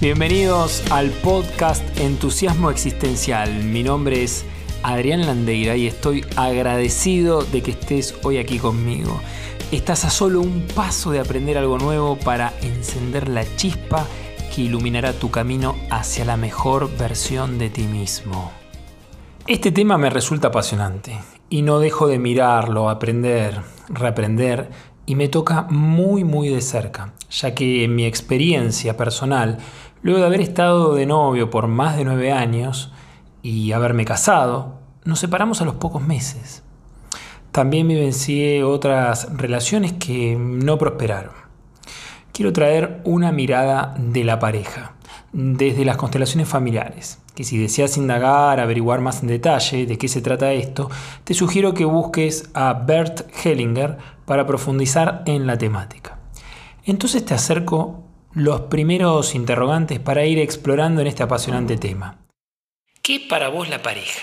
Bienvenidos al podcast Entusiasmo Existencial. Mi nombre es Adrián Landeira y estoy agradecido de que estés hoy aquí conmigo. Estás a solo un paso de aprender algo nuevo para encender la chispa que iluminará tu camino hacia la mejor versión de ti mismo. Este tema me resulta apasionante y no dejo de mirarlo, aprender, reaprender y me toca muy muy de cerca, ya que en mi experiencia personal Luego de haber estado de novio por más de nueve años y haberme casado, nos separamos a los pocos meses. También vivencié otras relaciones que no prosperaron. Quiero traer una mirada de la pareja, desde las constelaciones familiares, que si deseas indagar, averiguar más en detalle de qué se trata esto, te sugiero que busques a Bert Hellinger para profundizar en la temática. Entonces te acerco los primeros interrogantes para ir explorando en este apasionante tema. ¿Qué para vos la pareja?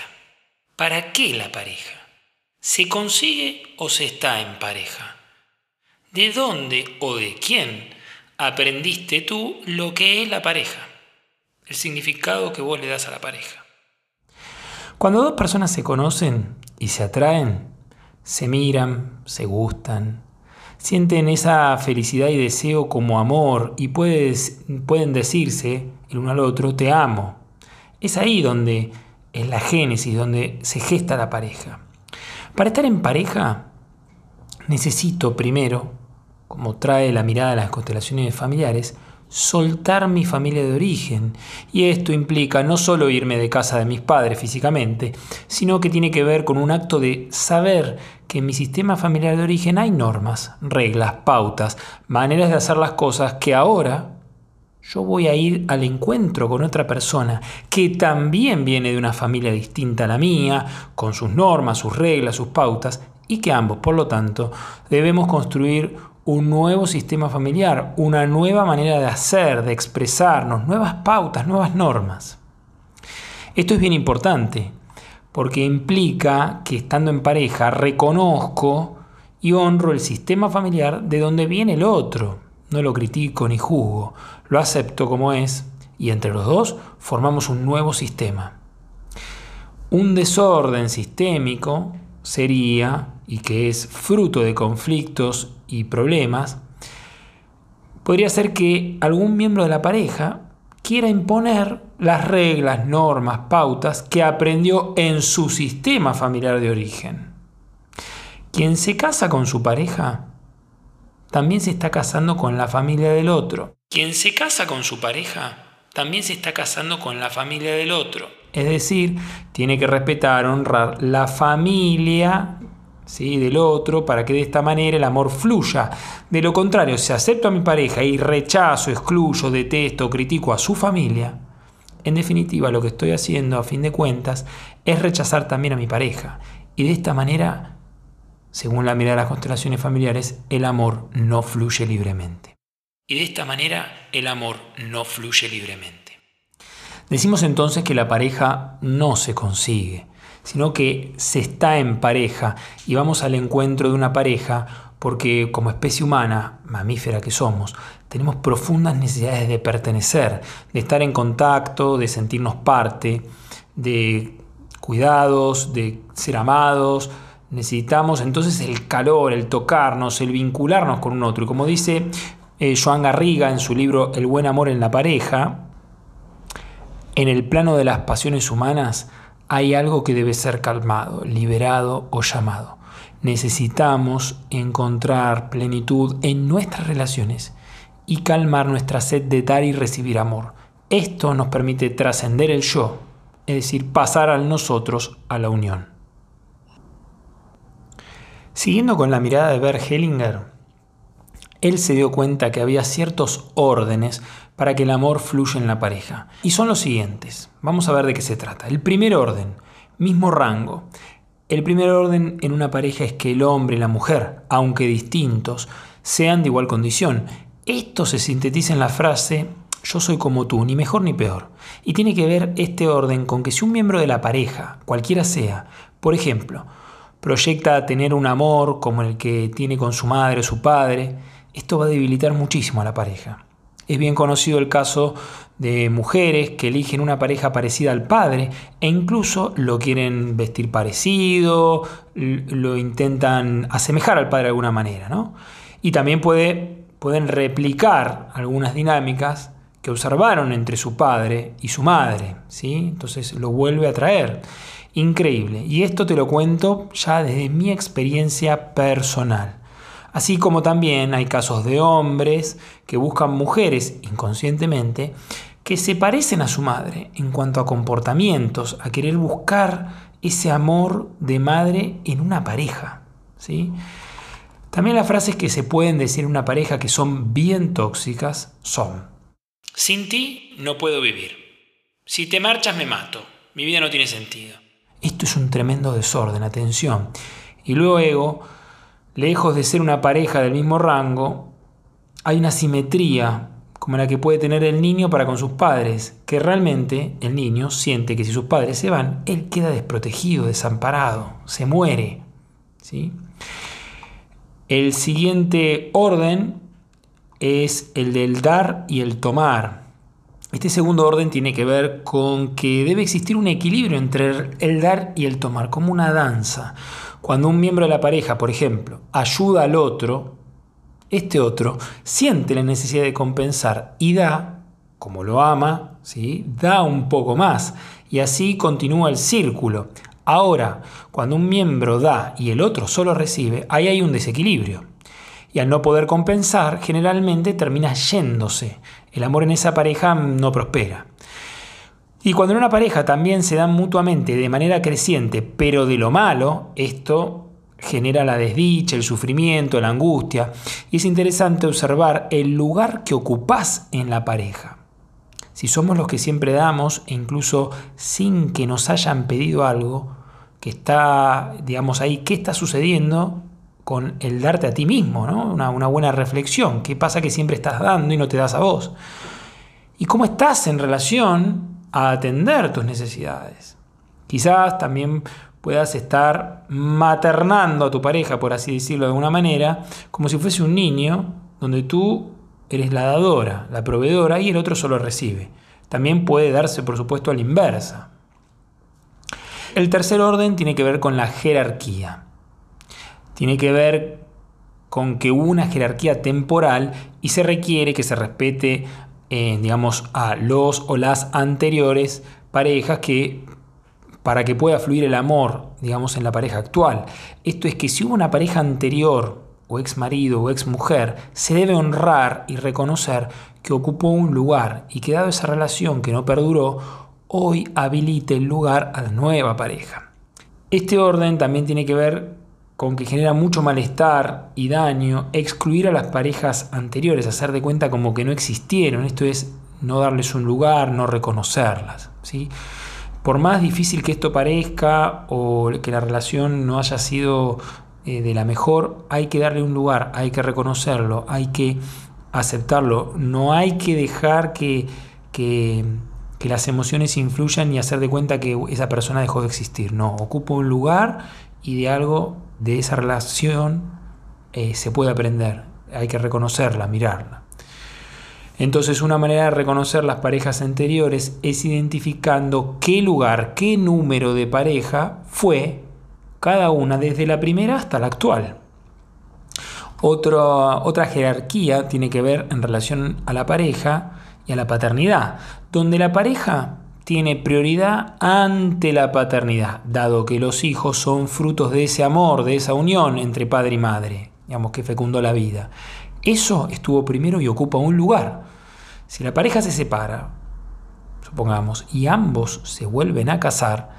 ¿Para qué la pareja? ¿Se consigue o se está en pareja? ¿De dónde o de quién aprendiste tú lo que es la pareja? El significado que vos le das a la pareja. Cuando dos personas se conocen y se atraen, se miran, se gustan, sienten esa felicidad y deseo como amor y pueden decirse el uno al otro, te amo. Es ahí donde es la génesis, donde se gesta la pareja. Para estar en pareja necesito primero, como trae la mirada de las constelaciones familiares, soltar mi familia de origen. Y esto implica no solo irme de casa de mis padres físicamente, sino que tiene que ver con un acto de saber que en mi sistema familiar de origen hay normas, reglas, pautas, maneras de hacer las cosas que ahora yo voy a ir al encuentro con otra persona que también viene de una familia distinta a la mía, con sus normas, sus reglas, sus pautas, y que ambos, por lo tanto, debemos construir un nuevo sistema familiar, una nueva manera de hacer, de expresarnos, nuevas pautas, nuevas normas. Esto es bien importante, porque implica que estando en pareja reconozco y honro el sistema familiar de donde viene el otro. No lo critico ni juzgo, lo acepto como es y entre los dos formamos un nuevo sistema. Un desorden sistémico sería, y que es fruto de conflictos y problemas, podría ser que algún miembro de la pareja quiera imponer las reglas, normas, pautas que aprendió en su sistema familiar de origen. Quien se casa con su pareja también se está casando con la familia del otro. Quien se casa con su pareja también se está casando con la familia del otro. Es decir, tiene que respetar, honrar la familia del otro para que de esta manera el amor fluya. De lo contrario, si acepto a mi pareja y rechazo, excluyo, detesto, critico a su familia, en definitiva lo que estoy haciendo a fin de cuentas es rechazar también a mi pareja. Y de esta manera, según la mirada de las constelaciones familiares, el amor no fluye libremente. Y de esta manera el amor no fluye libremente. Decimos entonces que la pareja no se consigue, sino que se está en pareja y vamos al encuentro de una pareja porque como especie humana, mamífera que somos, tenemos profundas necesidades de pertenecer, de estar en contacto, de sentirnos parte, de cuidados, de ser amados. Necesitamos entonces el calor, el tocarnos, el vincularnos con un otro. Y como dice eh, Joan Garriga en su libro El buen amor en la pareja, en el plano de las pasiones humanas, hay algo que debe ser calmado, liberado o llamado. Necesitamos encontrar plenitud en nuestras relaciones y calmar nuestra sed de dar y recibir amor. Esto nos permite trascender el yo, es decir, pasar al nosotros a la unión. Siguiendo con la mirada de Bert Hellinger, él se dio cuenta que había ciertos órdenes para que el amor fluya en la pareja. Y son los siguientes. Vamos a ver de qué se trata. El primer orden, mismo rango. El primer orden en una pareja es que el hombre y la mujer, aunque distintos, sean de igual condición. Esto se sintetiza en la frase yo soy como tú, ni mejor ni peor. Y tiene que ver este orden con que si un miembro de la pareja, cualquiera sea, por ejemplo, proyecta tener un amor como el que tiene con su madre o su padre, esto va a debilitar muchísimo a la pareja. Es bien conocido el caso de mujeres que eligen una pareja parecida al padre e incluso lo quieren vestir parecido, lo intentan asemejar al padre de alguna manera. ¿no? Y también puede, pueden replicar algunas dinámicas que observaron entre su padre y su madre. ¿sí? Entonces lo vuelve a traer. Increíble. Y esto te lo cuento ya desde mi experiencia personal. Así como también hay casos de hombres que buscan mujeres inconscientemente que se parecen a su madre en cuanto a comportamientos, a querer buscar ese amor de madre en una pareja. ¿sí? También las frases que se pueden decir en una pareja que son bien tóxicas son, sin ti no puedo vivir. Si te marchas me mato. Mi vida no tiene sentido. Esto es un tremendo desorden, atención. Y luego, lejos de ser una pareja del mismo rango, hay una simetría como la que puede tener el niño para con sus padres, que realmente el niño siente que si sus padres se van, él queda desprotegido, desamparado, se muere. ¿sí? El siguiente orden es el del dar y el tomar. Este segundo orden tiene que ver con que debe existir un equilibrio entre el dar y el tomar, como una danza. Cuando un miembro de la pareja, por ejemplo, ayuda al otro, este otro siente la necesidad de compensar y da, como lo ama, ¿sí? da un poco más y así continúa el círculo. Ahora, cuando un miembro da y el otro solo recibe, ahí hay un desequilibrio. Y al no poder compensar, generalmente termina yéndose. El amor en esa pareja no prospera. Y cuando en una pareja también se dan mutuamente de manera creciente, pero de lo malo, esto genera la desdicha, el sufrimiento, la angustia. Y es interesante observar el lugar que ocupás en la pareja. Si somos los que siempre damos, e incluso sin que nos hayan pedido algo, que está, digamos, ahí, ¿qué está sucediendo con el darte a ti mismo? Una, una buena reflexión. ¿Qué pasa que siempre estás dando y no te das a vos? ¿Y cómo estás en relación a atender tus necesidades? Quizás también puedas estar maternando a tu pareja, por así decirlo de alguna manera, como si fuese un niño, donde tú eres la dadora, la proveedora y el otro solo recibe. También puede darse, por supuesto, a la inversa. El tercer orden tiene que ver con la jerarquía. Tiene que ver con que una jerarquía temporal y se requiere que se respete, eh, digamos, a los o las anteriores parejas que para que pueda fluir el amor, digamos, en la pareja actual. Esto es que si hubo una pareja anterior, o ex marido o ex mujer, se debe honrar y reconocer que ocupó un lugar y que dado esa relación que no perduró, hoy habilite el lugar a la nueva pareja. Este orden también tiene que ver con que genera mucho malestar y daño excluir a las parejas anteriores, hacer de cuenta como que no existieron, esto es no darles un lugar, no reconocerlas. ¿sí? por más difícil que esto parezca o que la relación no haya sido eh, de la mejor, hay que darle un lugar, hay que reconocerlo, hay que aceptarlo. No hay que dejar que, que, las emociones influyan y hacer de cuenta que esa persona dejó de existir. No, ocupa un lugar y de algo de esa relación eh, se puede aprender. Hay que reconocerla, mirarla. Entonces una manera de reconocer las parejas anteriores es identificando qué lugar, qué número de pareja fue cada una desde la primera hasta la actual. otra jerarquía tiene que ver en relación a la pareja y a la paternidad, donde la pareja tiene prioridad ante la paternidad, dado que los hijos son frutos de ese amor, de esa unión entre padre y madre, digamos que fecundó la vida. Eso estuvo primero y ocupa un lugar. Si la pareja se separa, supongamos, y ambos se vuelven a casar,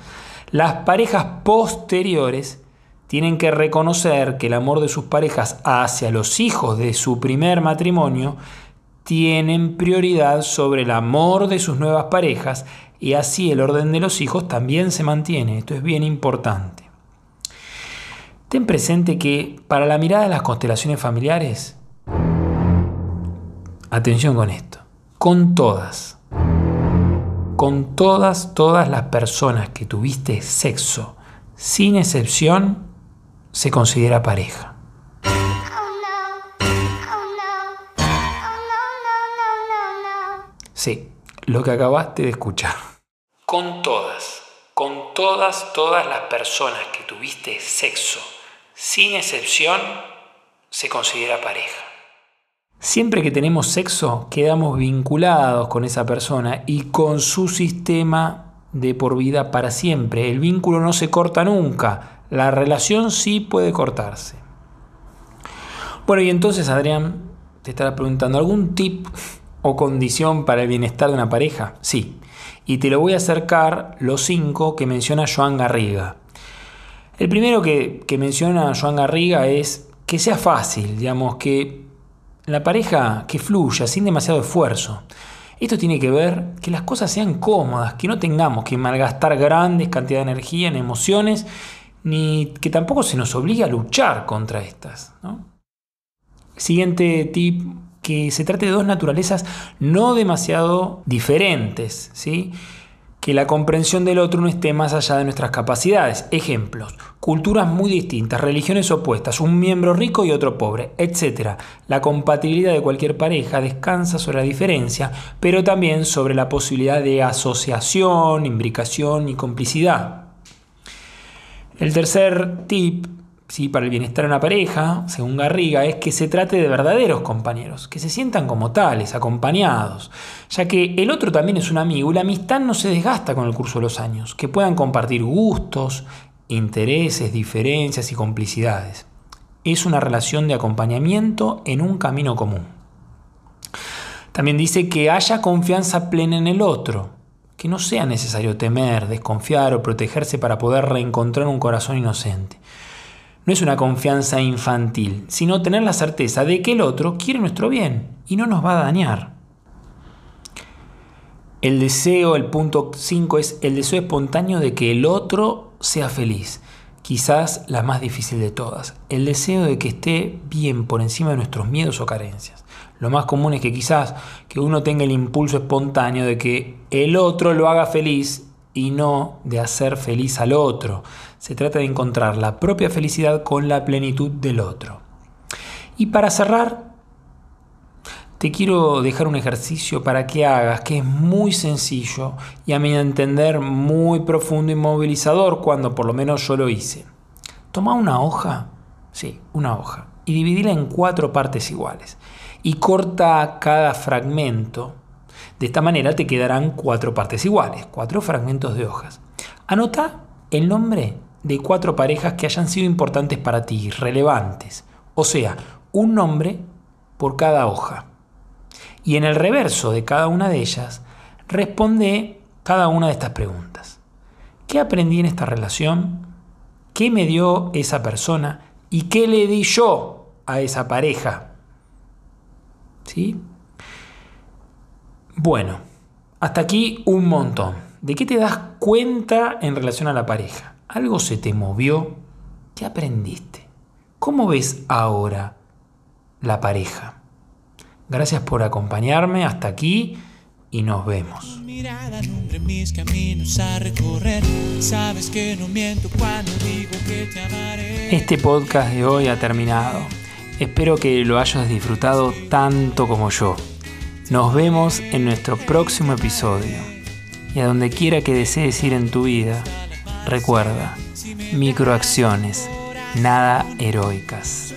las parejas posteriores tienen que reconocer que el amor de sus parejas hacia los hijos de su primer matrimonio tienen prioridad sobre el amor de sus nuevas parejas y así el orden de los hijos también se mantiene. Esto es bien importante. Ten presente que para la mirada de las constelaciones familiares, atención con esto, con todas, con todas, todas las personas que tuviste sexo, sin excepción, se considera pareja. Sí, lo que acabaste de escuchar. Con todas, con todas, todas las personas que tuviste sexo, sin excepción, se considera pareja. Siempre que tenemos sexo, quedamos vinculados con esa persona y con su sistema de por vida para siempre. El vínculo no se corta nunca, la relación sí puede cortarse. Bueno, y entonces Adrián, te estará preguntando, ¿algún tip o condición para el bienestar de una pareja? Sí, y te lo voy a acercar los cinco que menciona Joan Garriga. El primero que, menciona Joan Garriga es que sea fácil, digamos, que la pareja que fluya sin demasiado esfuerzo. Esto tiene que ver que las cosas sean cómodas, que no tengamos que malgastar grandes cantidades de energía en emociones, ni que tampoco se nos obligue a luchar contra estas. Siguiente tip, que se trate de dos naturalezas no demasiado diferentes, ¿sí? que la comprensión del otro no esté más allá de nuestras capacidades. Ejemplos, culturas muy distintas, religiones opuestas, un miembro rico y otro pobre, etc. La compatibilidad de cualquier pareja descansa sobre la diferencia, pero también sobre la posibilidad de asociación, imbricación y complicidad. El tercer tip para el bienestar de una pareja, según Garriga, es que se trate de verdaderos compañeros, que se sientan como tales, acompañados, ya que el otro también es un amigo y la amistad no se desgasta con el curso de los años, que puedan compartir gustos, intereses, diferencias y complicidades. Es una relación de acompañamiento en un camino común. También dice que haya confianza plena en el otro, que no sea necesario temer, desconfiar o protegerse para poder reencontrar un corazón inocente no es una confianza infantil, sino tener la certeza de que el otro quiere nuestro bien y no nos va a dañar. El deseo, el punto 5 es el deseo espontáneo de que el otro sea feliz. Quizás la más difícil de todas. El deseo de que esté bien por encima de nuestros miedos o carencias. Lo más común es que quizás que uno tenga el impulso espontáneo de que el otro lo haga feliz y no de hacer feliz al otro. Se trata de encontrar la propia felicidad con la plenitud del otro. Y para cerrar, te quiero dejar un ejercicio para que hagas, que es muy sencillo y a mi entender muy profundo y movilizador cuando por lo menos yo lo hice. Toma una hoja, sí, una hoja, y dividila en cuatro partes iguales. Y corta cada fragmento de esta manera te quedarán cuatro partes iguales, cuatro fragmentos de hojas. Anota el nombre de cuatro parejas que hayan sido importantes para ti, relevantes. O sea, un nombre por cada hoja. Y en el reverso de cada una de ellas, responde cada una de estas preguntas. ¿Qué aprendí en esta relación? ¿Qué me dio esa persona? ¿Y qué le di yo a esa pareja? ¿Sí? Bueno, hasta aquí un montón. ¿De qué te das cuenta en relación a la pareja? ¿Algo se te movió? ¿Qué aprendiste? ¿Cómo ves ahora la pareja? Gracias por acompañarme hasta aquí y nos vemos. Este podcast de hoy ha terminado. Espero que lo hayas disfrutado tanto como yo. Nos vemos en nuestro próximo episodio. Y a donde quiera que desees ir en tu vida, recuerda, microacciones, nada heroicas.